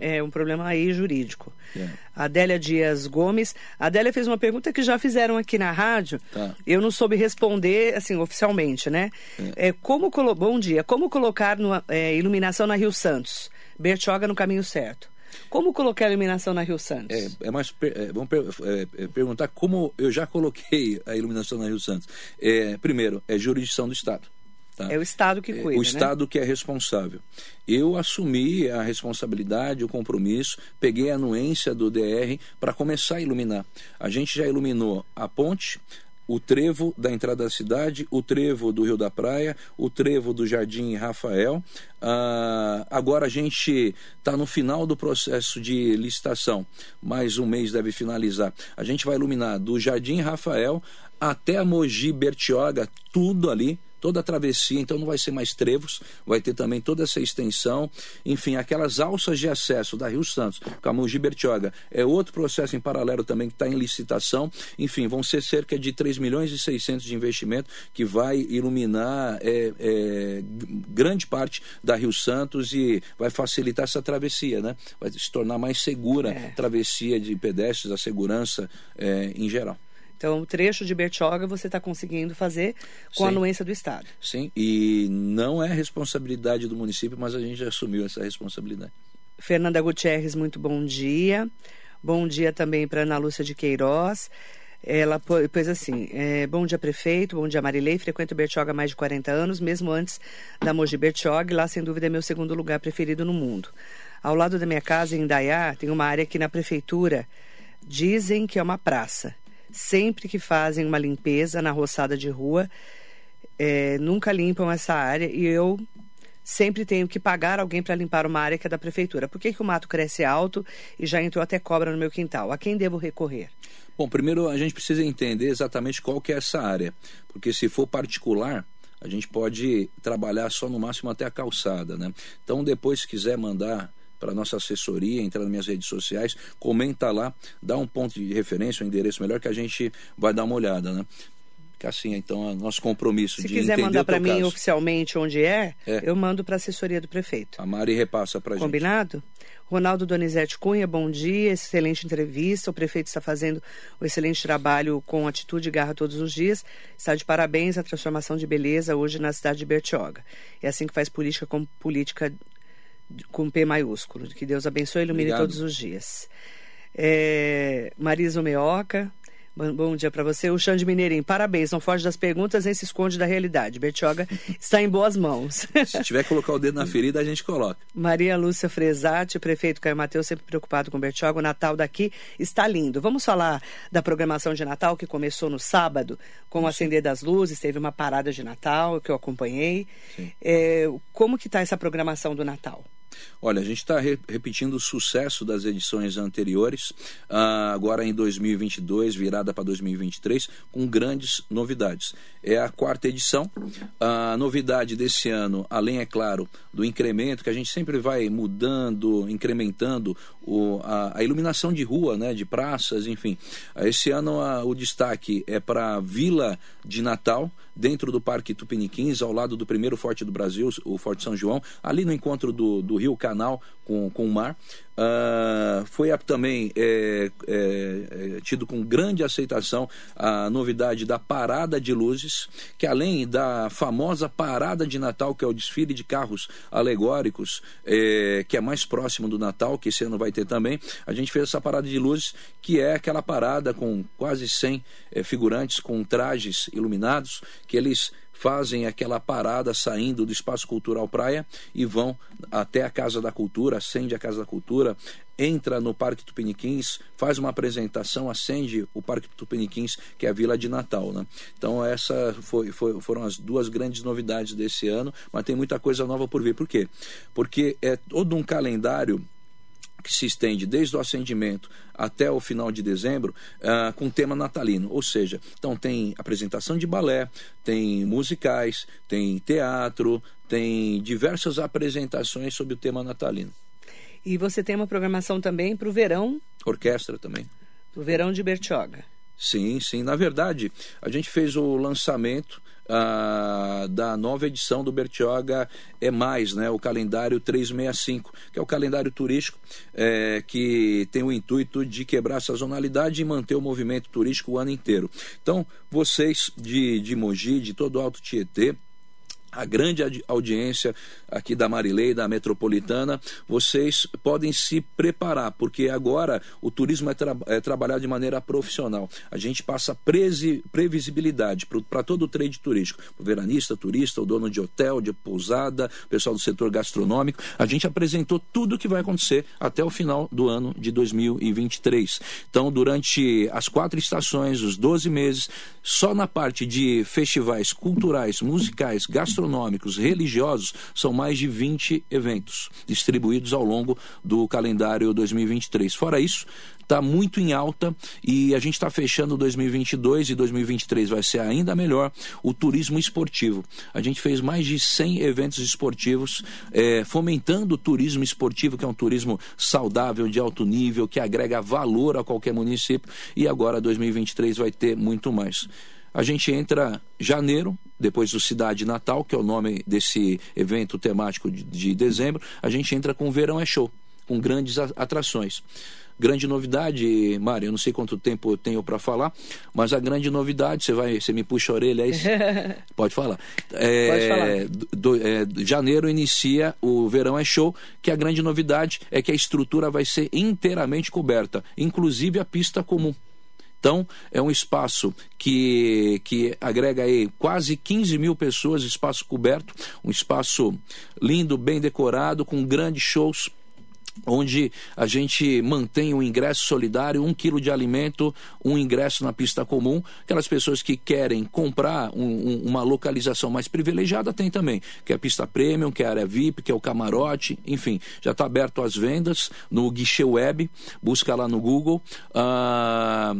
É um problema aí jurídico.
É.
Adélia Dias Gomes. A Adélia fez uma pergunta que já fizeram aqui na rádio.
Tá.
Eu não soube responder, assim, oficialmente, né? É, como colo... Bom dia. Como colocar é, iluminação na Rio Santos? Bertioga no caminho certo. Como colocar a iluminação na Rio Santos?
É, é mais é, vamos per- é, é, perguntar como eu já coloquei a iluminação na Rio Santos. É, primeiro, é jurisdição do Estado. Tá?
É o Estado que
É,
cuida,
o
né?
Estado que é responsável. Eu assumi a responsabilidade, o compromisso, peguei a anuência do DR para começar a iluminar. A gente já iluminou a ponte, o trevo da entrada da cidade, o trevo do Rio da Praia, o trevo do Jardim Rafael. Ah, agora a gente está no final do processo de licitação, mais um mês deve finalizar. A gente vai iluminar do Jardim Rafael até a Mogi Bertioga, tudo ali toda a travessia, então não vai ser mais trevos, vai ter também toda essa extensão, enfim, aquelas alças de acesso da Rio Santos, Camugi Bertioga, é outro processo em paralelo também que está em licitação, enfim, vão ser cerca de 3 milhões e 600 de investimento que vai iluminar é, é, grande parte da Rio Santos e vai facilitar essa travessia, né? Vai se tornar mais segura
É.
a travessia de pedestres, a segurança é, em geral.
Então, o trecho de Bertioga você está conseguindo fazer com a
Sim.
anuência do Estado.
Sim, e não é responsabilidade do município, mas a gente já assumiu essa responsabilidade.
Fernanda Gutierrez, muito bom dia. Bom dia também para Ana Lúcia de Queiroz. Ela pôs assim: é, bom dia, prefeito, bom dia, Marilei. Frequento Bertioga há mais de 40 anos, mesmo antes da Mogi Bertioga, lá, sem dúvida, é meu segundo lugar preferido no mundo. Ao lado da minha casa, em Indaiá, tem uma área que na prefeitura dizem que é uma praça. Sempre que fazem uma limpeza na roçada de rua, é, nunca limpam essa área e eu sempre tenho que pagar alguém para limpar uma área que é da prefeitura. Por que, que o mato cresce alto e já entrou até cobra no meu quintal? A quem devo recorrer?
Bom, primeiro a gente precisa entender exatamente qual que é essa área, porque se for particular, a gente pode trabalhar só no máximo até a calçada, né? Então, depois, se quiser mandar para nossa assessoria, entrar nas minhas redes sociais, comenta lá, dá um ponto de referência, um endereço melhor que a gente vai dar uma olhada, né? Assim, então, é nosso compromisso
Se
de
quiser mandar para mim
caso.
oficialmente onde é,
É.
eu mando para a assessoria do prefeito.
A Mari repassa para gente.
Combinado? Ronaldo Donizete Cunha, bom dia, excelente entrevista. O prefeito está fazendo um excelente trabalho com atitude e garra todos os dias. Está de parabéns a transformação de beleza hoje na cidade de Bertioga. É assim que faz política com política com P maiúsculo. Que Deus abençoe e ilumine
Obrigado.
todos os dias. É, Marisa Meoca, bom, bom dia para você. O Xande Mineirinho, parabéns. Não foge das perguntas nem se esconde da realidade. Bertioga está em boas mãos.
Se tiver que colocar o dedo na ferida, a gente coloca.
Maria Lúcia Fresati, prefeito Caio Mateus, sempre preocupado com Bertioga. O Natal daqui está lindo. Vamos falar da programação de Natal que começou no sábado, com o acender das luzes. Teve uma parada de Natal que eu acompanhei. É, como que está essa programação do Natal?
Olha, a gente está re- repetindo o sucesso das edições anteriores, ah, agora em 2022, virada para 2023, com grandes novidades. É a quarta edição. A novidade desse ano, além, é claro, do incremento, que a gente sempre vai mudando, incrementando o- a, a iluminação de rua, né, de praças, enfim. Esse ano a- o destaque é para a Vila de Natal, dentro do Parque Tupiniquins, ao lado do primeiro forte do Brasil, o Forte São João, ali no encontro do, do Rio Canal com, com o mar. Ah, foi também é, é, é, tido com grande aceitação a novidade da parada de luzes, que além da famosa parada de Natal, que é o desfile de carros alegóricos, é, que é mais próximo do Natal, que esse ano vai ter também, a gente fez essa parada de luzes, que é aquela parada com quase 100 é, figurantes com trajes iluminados, que eles fazem aquela parada saindo do Espaço Cultural Praia e vão até a Casa da Cultura, acende a Casa da Cultura, entra no Parque Tupiniquins, faz uma apresentação, acende o Parque Tupiniquins, que é a Vila de Natal. Né? Então, essa foi, foi- foram as duas grandes novidades desse ano, mas tem muita coisa nova por vir. Por quê? Porque é todo um calendário que se estende desde o acendimento até o final de dezembro, ah, com tema natalino. Ou seja, então tem apresentação de balé, tem musicais, tem teatro, tem diversas apresentações sobre o tema natalino.
E você tem uma programação também para o verão,
Orquestra também.
o verão de Bertioga.
Sim, sim. Na verdade, a gente fez o lançamento da nova edição do Bertioga é mais, né? O calendário 365, que é o calendário turístico eh, que tem o intuito de quebrar a sazonalidade e manter o movimento turístico o ano inteiro. Então, vocês de, de Mogi, de todo o Alto Tietê, a grande audiência aqui da Marilei, da Metropolitana, vocês podem se preparar, porque agora o turismo é, tra é trabalhado de maneira profissional. A gente passa previsibilidade para todo o trade turístico, o veranista, turista, o dono de hotel, de pousada, pessoal do setor gastronômico. A gente apresentou tudo o que vai acontecer até o final do ano de 2023. Então, durante as quatro estações, os 12 meses, só na parte de festivais culturais, musicais, gastronômicos, religiosos, são mais de 20 eventos distribuídos ao longo do calendário 2023. Fora isso, está muito em alta e a gente está fechando 2022 e 2023 vai ser ainda melhor o turismo esportivo. A gente fez mais de 100 eventos esportivos, é, fomentando o turismo esportivo, que é um turismo saudável, de alto nível, que agrega valor a qualquer município e agora 2023 vai ter muito mais. A gente entra janeiro, depois do Cidade Natal, que é o nome desse evento temático de, de dezembro, a gente entra com o Verão é Show, com grandes atrações. Grande novidade, Mário, eu não sei quanto tempo eu tenho para falar, mas a grande novidade, você vai, você me puxa a orelha aí? Pode falar. É,
Pode falar.
Do, é, janeiro inicia o Verão é Show, que a grande novidade é que a estrutura vai ser inteiramente coberta, inclusive a pista comum. Então, é um espaço que, que agrega aí quase 15 mil pessoas, espaço coberto, um espaço lindo, bem decorado, com grandes shows onde a gente mantém o ingresso solidário, um quilo de alimento, um ingresso na pista comum. Aquelas pessoas que querem comprar um, um, uma localização mais privilegiada tem também, que é a pista premium, que é a área VIP, que é o camarote, enfim, já está aberto às vendas no guichê web, busca lá no Google. Ah,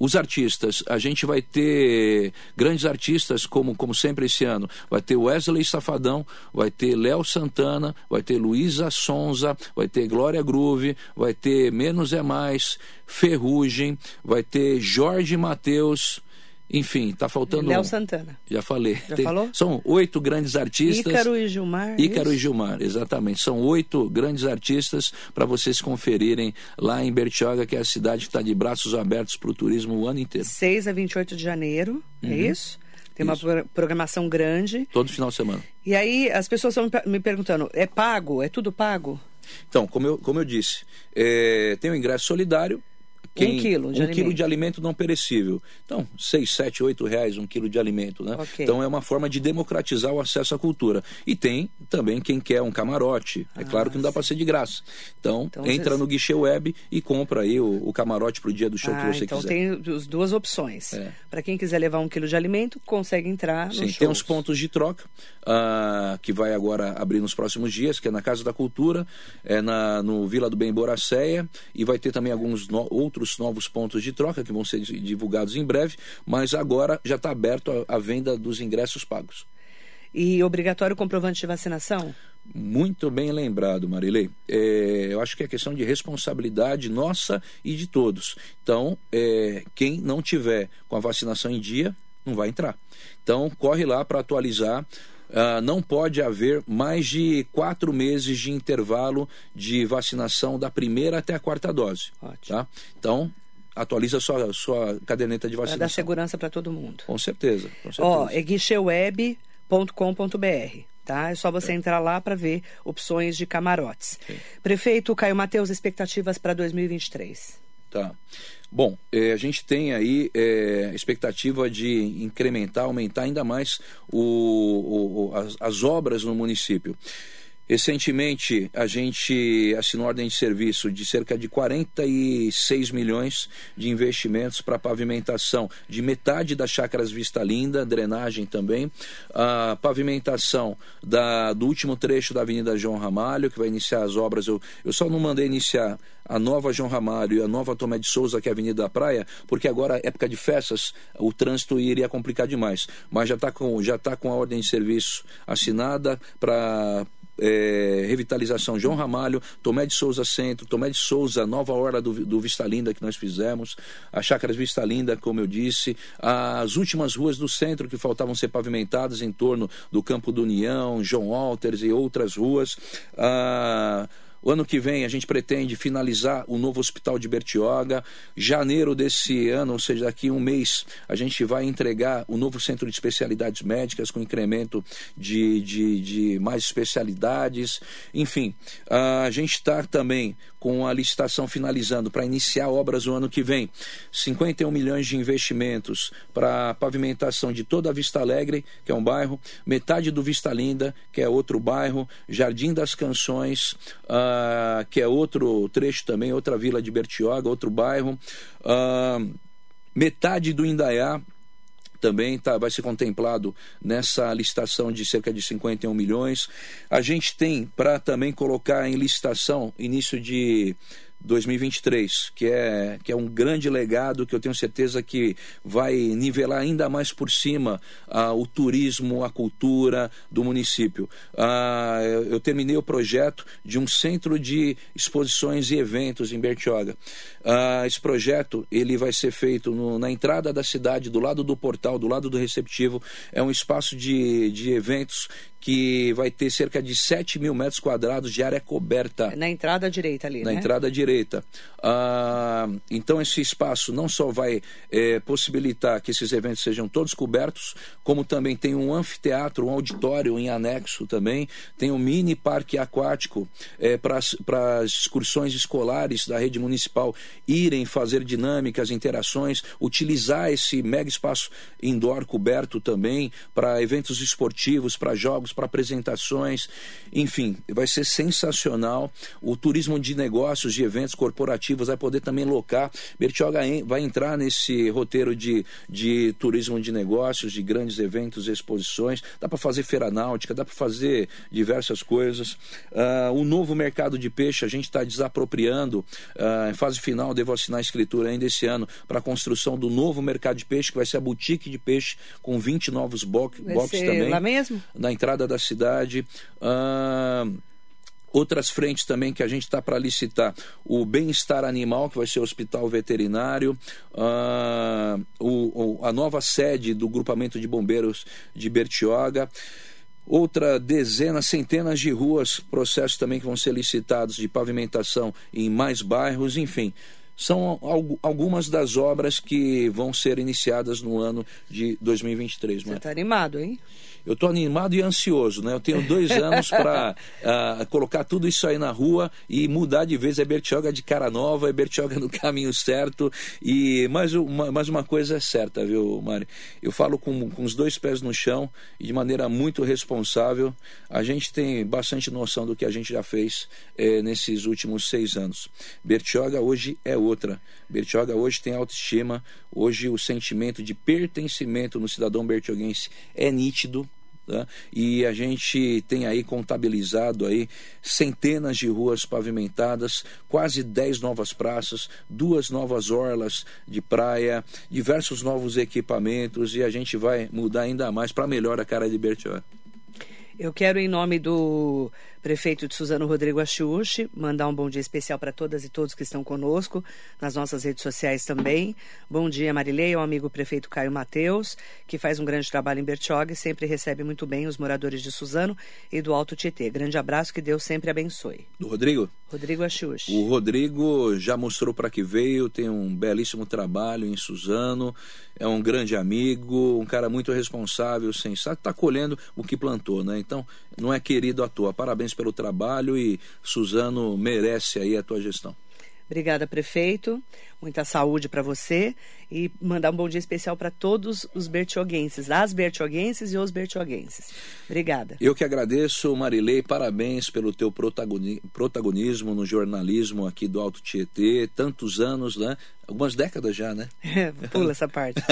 os artistas, a gente vai ter grandes artistas, como, como sempre esse ano. Vai ter Wesley Safadão, vai ter Léo Santana, vai ter Luísa Sonza, vai ter Glória Groove, vai ter Menos é Mais, Ferrugem, vai ter Jorge Mateus. Enfim, está faltando.
Léo Santana.
Já falei.
Já
Tem...
falou?
São oito grandes artistas.
Ícaro e Gilmar. é
Ícaro
isso?
e Gilmar, exatamente. São oito grandes artistas para vocês conferirem lá em Bertioga, que é a cidade que está de braços abertos para o turismo o ano inteiro.
6 a 28 de janeiro, é
Uhum.
isso? Tem uma
Isso.
pro- programação grande.
Todo final de semana.
E aí as pessoas estão me per- me perguntando: é pago? É tudo pago?
Então, como eu, como eu disse, é, tem o ingresso solidário.
Um quilo de
um
alimento.
quilo de alimento não perecível. Então, seis, sete, oito reais um quilo de alimento, né?
Ok.
Então é uma forma de democratizar o acesso à cultura. E tem também quem quer um camarote. É claro que não dá para ser de graça. Então,
Ah, Então,
entra
vocês-
no guichê web e compra aí o, o camarote pro dia do show
ah,
que você
então
quiser.
tem as duas opções.
É.
Para quem quiser levar um quilo de alimento, consegue entrar no
Sim, tem uns pontos de troca ah, que vai agora abrir nos próximos dias, que é na Casa da Cultura, é na, no Vila do Bem Boracéia, e vai ter também alguns no- outros novos pontos de troca que vão ser di- divulgados em breve, mas agora já está aberto a, a venda dos ingressos pagos.
E obrigatório comprovante de vacinação?
Muito bem lembrado, Marilei. É, eu acho que é questão de responsabilidade nossa e de todos. Então, é, quem não tiver com a vacinação em dia, não vai entrar. Então, corre lá para atualizar. Ah, não pode haver mais de quatro meses de intervalo de vacinação da primeira até a quarta dose.
Ótimo.
Tá? Então, atualiza a sua, sua caderneta de
Para dar
vacinação.
segurança para todo mundo.
Com certeza. Com certeza.
Ó, é guicheweb.com.br, tá? É só você entrar lá para ver opções de camarotes. Prefeito Caio Mateus, expectativas para 2023.
Tá. Bom, eh, a gente tem aí eh, expectativa de incrementar, aumentar ainda mais o, o- o- as, as obras no município. Recentemente, a gente assinou ordem de serviço de cerca de 46 milhões de investimentos para pavimentação de metade das chácaras Vista Linda, drenagem também, a pavimentação da, do último trecho da Avenida João Ramalho, que vai iniciar as obras. Eu, eu só não mandei iniciar a nova João Ramalho e a nova Tomé de Souza, que é a Avenida da Praia, porque agora, época de festas, o trânsito iria complicar demais. Mas já está com, já tá com a ordem de serviço assinada para é, revitalização João Ramalho, Tomé de Souza Centro, Tomé de Souza, Nova Orla do, do Vista Linda que nós fizemos, as chácaras Vista Linda, como eu disse, as últimas ruas do centro que faltavam ser pavimentadas em torno do Campo do União, João Walters e outras ruas. Ah, O ano que vem a gente pretende finalizar o novo hospital de Bertioga. Janeiro desse ano, ou seja, daqui um mês, a gente vai entregar o novo centro de especialidades médicas com incremento de, de, de mais especialidades. Enfim, a gente está também com a licitação finalizando para iniciar obras no ano que vem. 51 milhões de investimentos para pavimentação de toda a Vista Alegre, que é um bairro, metade do Vista Linda, que é outro bairro, Jardim das Canções. Uh, que é outro trecho também, outra vila de Bertioga, outro bairro. Uh, metade do Indaiá também tá, vai ser contemplado nessa licitação de cerca de 51 milhões. A gente tem para também colocar em licitação início de 2023, que é, que é um grande legado que eu tenho certeza que vai nivelar ainda mais por cima ah, o turismo, a cultura do município. Ah, eu, terminei o projeto de um centro de exposições e eventos em Bertioga. Ah, esse projeto ele vai ser feito no, na entrada da cidade, do lado do portal, do lado do receptivo. É um espaço de, de eventos que vai ter cerca de 7 mil metros quadrados de área coberta.
Na entrada direita ali,
Na
né?
entrada direita. Ah, então, esse espaço não só vai é, possibilitar que esses eventos sejam todos cobertos, como também tem um anfiteatro, um auditório em anexo também, tem um mini parque aquático é, para as excursões escolares da rede municipal irem fazer dinâmicas, interações, utilizar esse mega espaço indoor coberto também para eventos esportivos, para jogos para apresentações, enfim, vai ser sensacional. O turismo de negócios, de eventos corporativos vai poder também locar. Bertioga vai entrar nesse roteiro de, de turismo de negócios, de grandes eventos e exposições. Dá para fazer feira náutica, dá para fazer diversas coisas. Uh, o novo mercado de peixe, a gente está desapropriando, uh, em fase final, devo assinar a escritura ainda esse ano, para a construção do novo mercado de peixe, que vai ser a boutique de peixe, com 20 novos boxes também.
Lá mesmo?
Na entrada da cidade. Outras frentes também que a gente está para licitar: o bem-estar animal, que vai ser o hospital veterinário, uh, o, a nova sede do grupamento de bombeiros de Bertioga. Outra dezena, centenas de ruas, processos também que vão ser licitados de pavimentação em mais bairros, enfim são algumas das obras que vão ser iniciadas no ano de 2023.
Você está animado, hein?
Eu estou animado e ansioso, né? Eu tenho dois anos para uh, ah, colocar tudo isso aí na rua e mudar de vez. É Bertioga de cara nova, é Bertioga no caminho certo. E mais uma, mais uma coisa é certa, viu, Mari? Eu falo com, com os dois pés no chão e de maneira muito responsável. A gente tem bastante noção do que a gente já fez eh, nesses últimos seis anos. Bertioga hoje é outra. Bertioga hoje tem autoestima. Hoje o sentimento de pertencimento no cidadão bertioguense é nítido Tá? E a gente tem aí contabilizado aí centenas de ruas pavimentadas, quase 10 novas praças, duas novas orlas de praia, diversos novos equipamentos e a gente vai mudar ainda mais para melhor a cara de Bertioga.
Eu quero, em nome do prefeito de Suzano Rodrigo Achiuchi, mandar um bom dia especial para todas e todos que estão conosco, nas nossas redes sociais também. Bom dia, Marilei, ao amigo prefeito Caio Mateus, que faz um grande trabalho em Bertioga e sempre recebe muito bem os moradores de Suzano e do Alto Tietê. Grande abraço, que Deus sempre abençoe.
Do Rodrigo?
Rodrigo Achiuchi.
O Rodrigo já mostrou para que veio, tem um belíssimo trabalho em Suzano, é um grande amigo, um cara muito responsável, sensato, está colhendo o que plantou, né? Então, não é querido à toa. Parabéns parabéns pelo trabalho e Suzano merece aí a tua gestão.
Obrigada, prefeito. Muita saúde para você e mandar um bom dia especial para todos os bertioguenses, as bertioguenses e os bertioguenses. Obrigada.
Eu que agradeço, Marilei, parabéns pelo teu protagonismo no jornalismo aqui do Alto Tietê, tantos anos, né? Algumas décadas já, né?
Pula essa parte.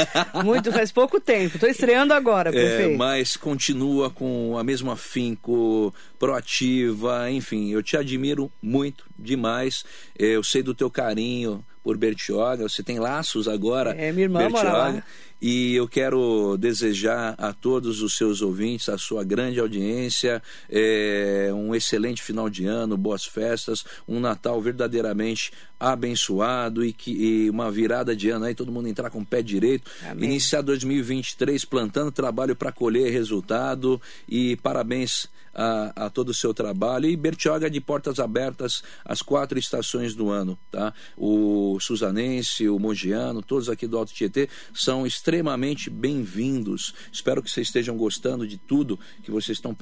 Muito, faz pouco tempo. Estou estreando agora, é, prefeito.
É, mas continua com a mesma afinco, proativa, enfim, eu te admiro muito, demais. É, eu sei do teu carinho por Bertioga, você tem laços agora.
É, minha irmã Bertioga.
E eu quero desejar a todos os seus ouvintes, a sua grande audiência, é, um excelente final de ano, boas festas, um Natal verdadeiramente abençoado e, que, e uma virada de ano aí, todo mundo entrar com o pé direito.
Amém.
Iniciar 2023 plantando trabalho para colher resultado e parabéns a, a, todo o seu trabalho. E Bertioga de portas abertas às quatro estações do ano. Tá? O Suzanense, o Mogiano, todos aqui do Alto Tietê são extremamente bem-vindos. Espero que vocês estejam gostando de tudo que vocês estão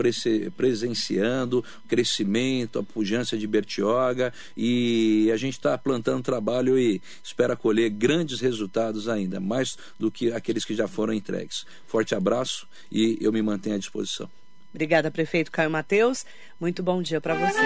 presenciando, o crescimento, a pujança de Bertioga. E a gente está plantando trabalho e espera colher grandes resultados ainda, mais do que aqueles que já foram entregues. Forte abraço e eu me mantenho à disposição.
Obrigada, prefeito Caio Mateus. Muito bom dia para você.